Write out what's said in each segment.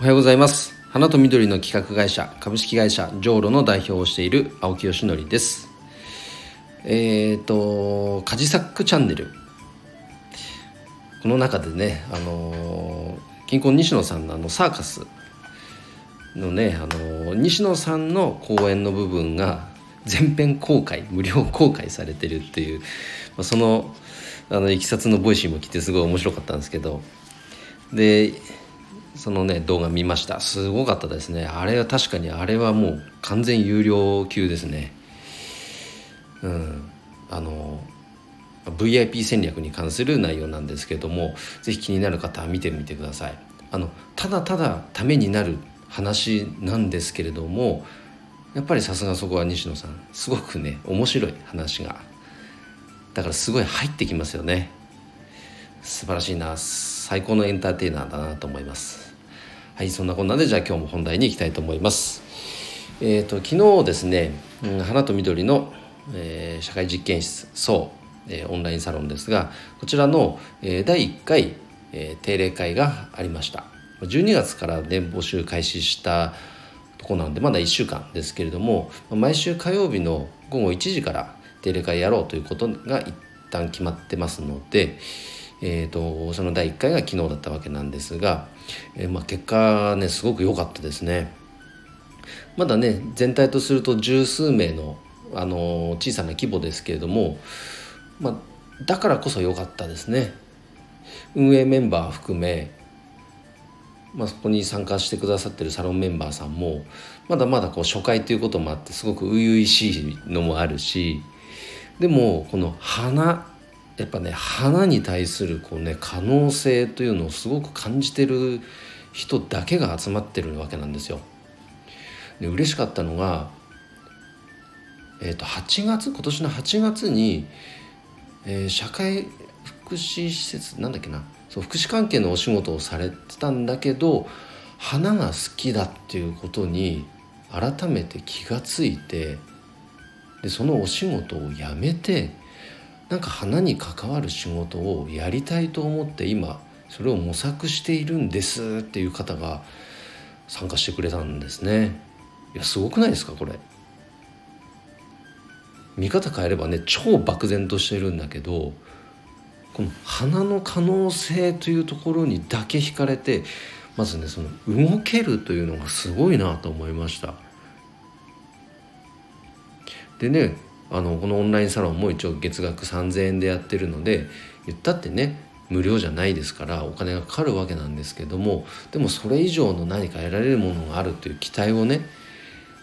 おはようございます。花と緑の企画会社株式会社ジョーロの代表をしている青木よしのりです。えっ、ー、とカジサックチャンネル。この中でねあのキンコン西野さんのあのサーカスのねあの西野さんの講演の部分が全編公開無料公開されてるっていう、まあ、そのあのいきさつの Voicy も来てすごい面白かったんですけど。でそのね動画見ました。すごかったですね。あれは確かにあれはもう完全有料級ですね。うん。あの VIP 戦略に関する内容なんですけども是非気になる方は見てみてください。あのただただためになる話なんですけれどもやっぱりさすがそこは西野さん。すごくね面白い話が。だからすごい入ってきますよね。素晴らしいな。最高のエンターテイナーだなと思います。はいそんなこんなでじゃあ今日も本題に行きたいと思います。えっ、ー、と昨日ですね「うん、花と緑の、えー、社会実験室そう、えー、オンラインサロンですがこちらの、えー、第1回、えー、定例会がありました。12月からね募集開始したとこなんでまだ1週間ですけれども毎週火曜日の午後1時から定例会やろうということが一旦決まってますので、えーと、その第1回が昨日だったわけなんですが、えー、まあ、結果ねすごく良かったですね。まだね全体とすると十数名の、あの小さな規模ですけれども、まあ、だからこそ良かったですね。運営メンバー含め、まあ、そこに参加してくださってるサロンメンバーさんもまだまだこう初回ということもあってすごく初々しいのもあるしでもこの花やっぱね花に対するこうね可能性というのをすごく感じてる人だけが集まってるわけなんですよ。で嬉しかったのが、えー、と8月今年の8月に、えー、社会福祉施設なんだっけなそう福祉関係のお仕事をされてたんだけど花が好きだっていうことに改めて気がついてでそのお仕事を辞めてなんか花に関わる仕事をやりたいと思って今それを模索しているんですっていう方が参加してくれたんですね。いやすごくないですかこれ。見方変えればね超漠然としてるんだけどこの花の可能性というところにだけ惹かれてまずねその動けるというのがすごいなと思いました。でねあのこのオンラインサロンも一応月額3,000円でやってるので言ったってね無料じゃないですからお金がかかるわけなんですけどもでもそれ以上の何か得られるものがあるという期待をね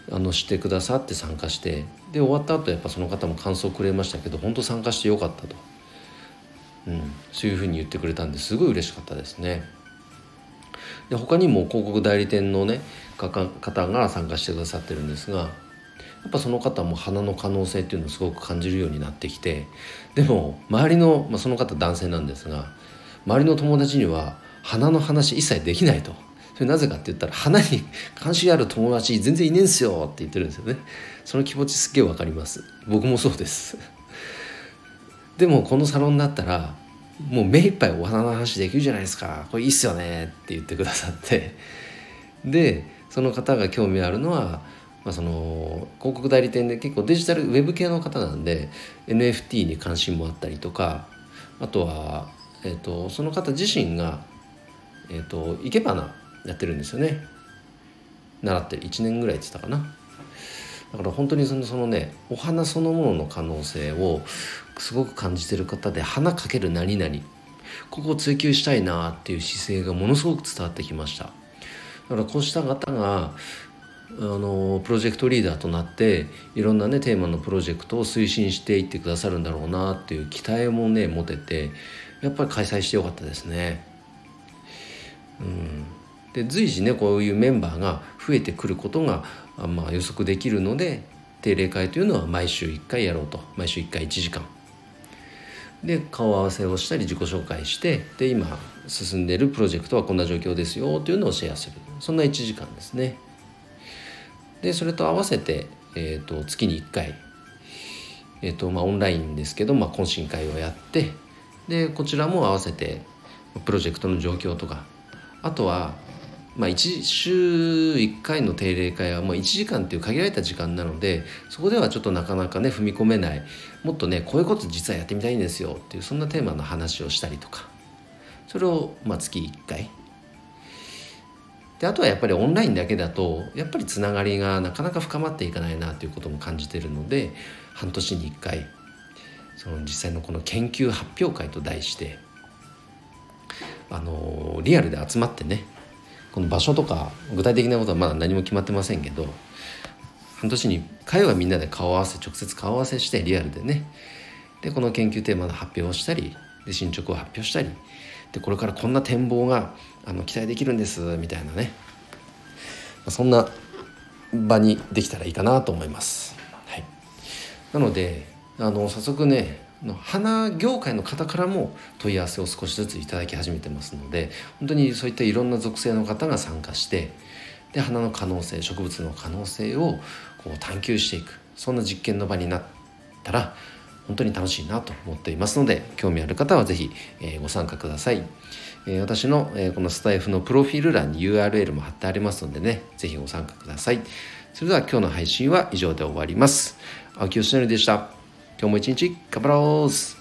あのしてくださって参加してで終わった後やっぱその方も感想くれましたけど本当参加してよかったと、うん、そういうふうに言ってくれたんですごい嬉しかったですね。で他にも広告代理店のね方が参加してくださってるんですがやっぱその方も花の可能性っていうのをすごく感じるようになってきてでも周りの、まあ、その方男性なんですが周りの友達には花の話一切できないと。それなぜかって言ったら花に関心ある友達全然いねえんすよって言ってるんですよね。その気持ちすっげえわかります。僕もそうです。でもこのサロンだったらもう目いっぱいお花の話できるじゃないですか。これいいっすよねって言ってくださって。でその方が興味あるのはまあ、その広告代理店で結構デジタルウェブ系の方なんで NFT に関心もあったりとかあとは、えーと、その方自身が、えーと、生け花やってるんですよね。習って1年ぐらいって言ったかな。だから本当にそのそのねお花そのものの可能性をすごく感じてる方で花かける何々。ここを追求したいなっていう姿勢がものすごく伝わってきました。だからこうした方があのプロジェクトリーダーとなっていろんなねテーマのプロジェクトを推進していってくださるんだろうなっていう期待もね持ててやっぱり開催してよかったですね。うん、で随時ねこういうメンバーが増えてくることが、まあ、予測できるので定例会というのは毎週1回やろうと毎週1回1時間。で顔合わせをしたり自己紹介してで今進んでいるプロジェクトはこんな状況ですよというのをシェアするそんな1時間ですね。でそれと合わせて、えーと、月に1回、えーとまあ、オンラインですけど、まあ、懇親会をやってでこちらも合わせてプロジェクトの状況とかあとはまあ、1週1回の定例会はもう1時間っていう限られた時間なのでそこではちょっとなかなかね踏み込めないもっとねこういうこと実はやってみたいんですよっていうそんなテーマの話をしたりとかそれをまあ月1回であとはやっぱりオンラインだけだとやっぱりつながりがなかなか深まっていかないなということも感じてるので半年に1回その実際のこの研究発表会と題してあのリアルで集まってねこの場所とか具体的なことはまだ何も決まってませんけど半年に1回はみんなで顔合わせ直接顔合わせしてリアルでねでこの研究テーマの発表をしたりで進捗を発表したりでこれからこんな展望があの期待できるんですみたいなね。そんな場にできたらいいかなと思います。はい、なのであの早速ね花業界の方からも問い合わせを少しずついただき始めてますので本当にそういったいろんな属性の方が参加してで花の可能性植物の可能性をこう探求していく。そんな実験の場になったら本当に楽しいなと思っていますので興味ある方は是非、え、ご参加ください、え、私の、え、このスタイフのプロフィール欄に URL も貼ってありますのでね是非ご参加ください。それでは今日の配信は以上で終わります。青木よしのりでした。今日も一日頑張ろう